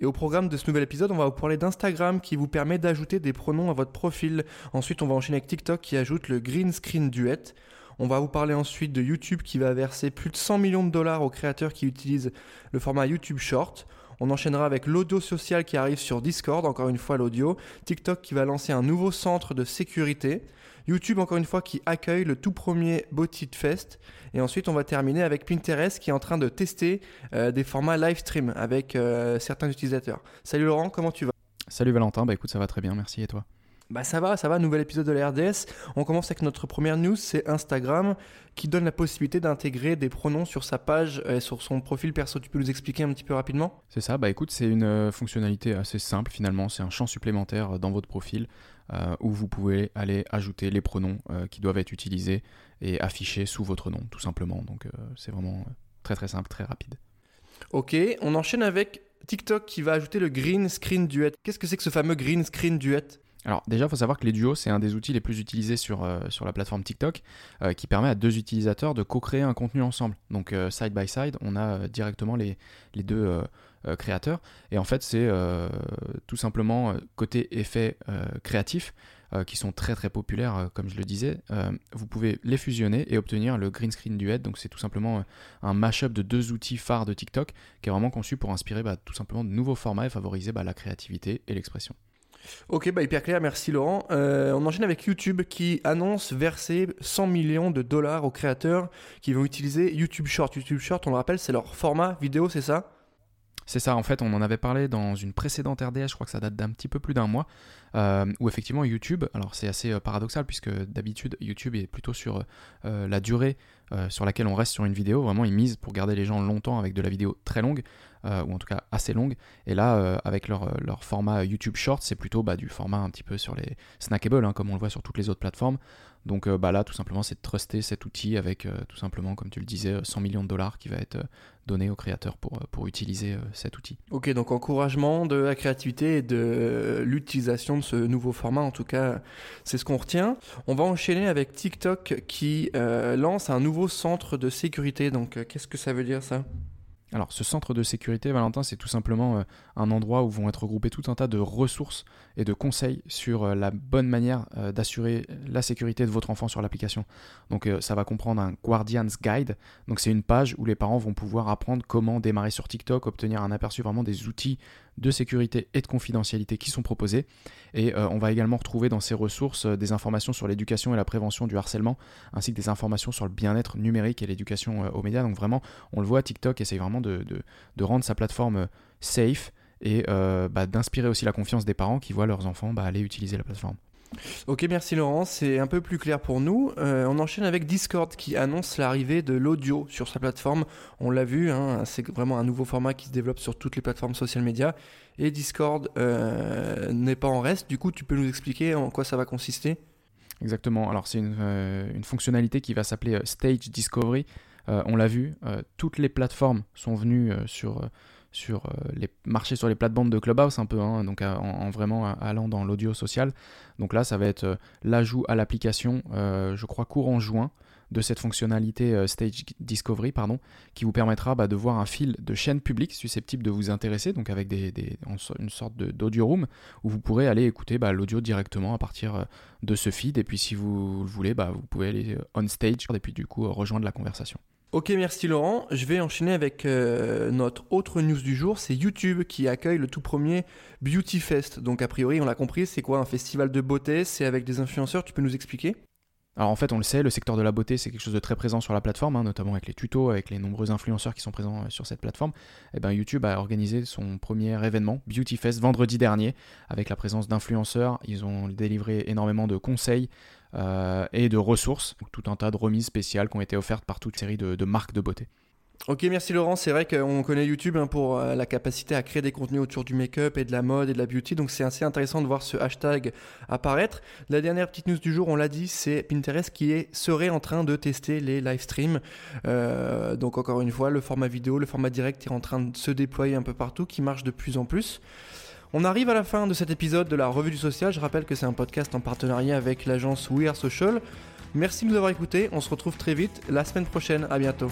et au programme de ce nouvel épisode, on va vous parler d'Instagram qui vous permet d'ajouter des pronoms à votre profil. Ensuite, on va enchaîner avec TikTok qui ajoute le Green Screen Duet. On va vous parler ensuite de YouTube qui va verser plus de 100 millions de dollars aux créateurs qui utilisent le format YouTube Short. On enchaînera avec l'audio social qui arrive sur Discord, encore une fois l'audio. TikTok qui va lancer un nouveau centre de sécurité. YouTube, encore une fois, qui accueille le tout premier Botit Fest. Et ensuite, on va terminer avec Pinterest qui est en train de tester euh, des formats live stream avec euh, certains utilisateurs. Salut Laurent, comment tu vas? Salut Valentin, bah écoute, ça va très bien, merci et toi? Bah ça va, ça va, nouvel épisode de la RDS. On commence avec notre première news, c'est Instagram qui donne la possibilité d'intégrer des pronoms sur sa page et sur son profil perso. Tu peux nous expliquer un petit peu rapidement? C'est ça, bah écoute, c'est une euh, fonctionnalité assez simple finalement, c'est un champ supplémentaire dans votre profil euh, où vous pouvez aller ajouter les pronoms euh, qui doivent être utilisés et affichés sous votre nom tout simplement. Donc c'est vraiment très très simple, très rapide. Ok, on enchaîne avec TikTok qui va ajouter le Green Screen Duet. Qu'est-ce que c'est que ce fameux Green Screen Duet? Alors déjà, il faut savoir que les duos, c'est un des outils les plus utilisés sur, euh, la plateforme TikTok, euh, qui permet à deux utilisateurs de co-créer un contenu ensemble. Donc euh, side by side, on a directement les, les deux créateurs. Et en fait, c'est tout simplement côté effet créatif, qui sont très très populaires, comme je le disais. vous pouvez les fusionner et obtenir le green screen duet. Donc c'est tout simplement un mashup de deux outils phares de TikTok, qui est vraiment conçu pour inspirer bah, tout simplement de nouveaux formats et favoriser bah, la créativité et l'expression. Ok, bah hyper clair, merci Laurent. Euh, on enchaîne avec YouTube qui annonce verser 100 millions de dollars aux créateurs qui vont utiliser YouTube Short. YouTube Short, on le rappelle, c'est leur format vidéo, c'est ça? C'est ça, en fait, on en avait parlé dans une précédente RDS, je crois que ça date d'un petit peu plus d'un mois, euh, où effectivement YouTube, alors c'est assez euh, paradoxal puisque d'habitude YouTube est plutôt sur la durée sur laquelle on reste sur une vidéo, vraiment ils misent pour garder les gens longtemps avec de la vidéo très longue. Euh, ou en tout cas assez longue. Et là, euh, avec leur, euh, leur, format YouTube Short, c'est plutôt bah, du format un petit peu sur les snackables, hein, comme on le voit sur toutes les autres plateformes. Donc bah, là, tout simplement, c'est de truster cet outil avec tout simplement, comme tu le disais, 100 millions de dollars qui va être donné aux créateurs pour, pour utiliser cet outil. Ok, donc encouragement de la créativité et de l'utilisation de ce nouveau format, en tout cas, c'est ce qu'on retient. On va enchaîner avec TikTok qui lance un nouveau centre de sécurité. Donc qu'est-ce que ça veut dire ça? Alors, ce centre de sécurité, Valentin, c'est tout simplement euh, un endroit où vont être regroupés tout un tas de ressources et de conseils sur euh, la bonne manière euh, d'assurer la sécurité de votre enfant sur l'application. Donc, ça va comprendre un Guardian's Guide. Donc, c'est une page où les parents vont pouvoir apprendre comment démarrer sur TikTok, obtenir un aperçu vraiment des outils de sécurité et de confidentialité qui sont proposés. Et on va également retrouver dans ces ressources des informations sur l'éducation et la prévention du harcèlement, ainsi que des informations sur le bien-être numérique et l'éducation aux médias. Donc vraiment, on le voit, TikTok essaye vraiment de, rendre sa plateforme safe et euh, bah, d'inspirer aussi la confiance des parents qui voient leurs enfants bah, aller utiliser la plateforme. Ok, merci Laurent, c'est un peu plus clair pour nous. Euh, on enchaîne avec Discord qui annonce l'arrivée de l'audio sur sa plateforme. On l'a vu, hein, c'est vraiment un nouveau format qui se développe sur toutes les plateformes social media. Et Discord euh, n'est pas en reste, du coup tu peux nous expliquer en quoi ça va consister? Exactement, alors c'est une, une, fonctionnalité qui va s'appeler Stage Discovery. on l'a vu, toutes les plateformes sont venues sur sur euh, les marchés sur les plates-bandes de Clubhouse un peu, hein, donc en, vraiment allant dans l'audio social. Donc là, ça va être euh, l'ajout à l'application, euh, je crois courant juin, de cette fonctionnalité Stage Discovery, pardon, qui vous permettra bah, de voir un fil de chaînes publiques susceptibles de vous intéresser, donc avec des, une sorte d'audio room où vous pourrez aller écouter bah, l'audio directement à partir de ce feed. Et puis si vous le voulez, bah, vous pouvez aller on stage et puis du coup rejoindre la conversation. Ok, merci Laurent. Je vais enchaîner avec euh, notre autre news du jour. C'est YouTube qui accueille le tout premier Beauty Fest. Donc, a priori, on l'a compris, c'est quoi un festival de beauté? C'est avec des influenceurs. Tu peux nous expliquer? Alors en fait, on le sait, le secteur de la beauté, c'est quelque chose de très présent sur la plateforme, hein, notamment avec les tutos, avec les nombreux influenceurs qui sont présents euh, sur cette plateforme. Et eh ben, YouTube a organisé son premier événement, Beauty Fest, vendredi dernier, avec la présence d'influenceurs. Ils ont délivré énormément de conseils, euh, et de ressources, tout un tas de remises spéciales qui ont été offertes par toute série de, marques de beauté. Ok, merci Laurent. C'est vrai qu'on connaît YouTube hein, pour euh, la capacité à créer des contenus autour du make-up et de la mode et de la beauty. Donc c'est assez intéressant de voir ce hashtag apparaître. La dernière petite news du jour, on l'a dit, c'est Pinterest qui serait en train de tester les live streams. Euh, donc encore une fois, le format vidéo, le format direct est en train de se déployer un peu partout, qui marche de plus en plus. On arrive à la fin de cet épisode de la Revue du Social. Je rappelle que c'est un podcast en partenariat avec l'agence We Are Social. Merci de nous avoir écoutés. On se retrouve très vite la semaine prochaine. À bientôt.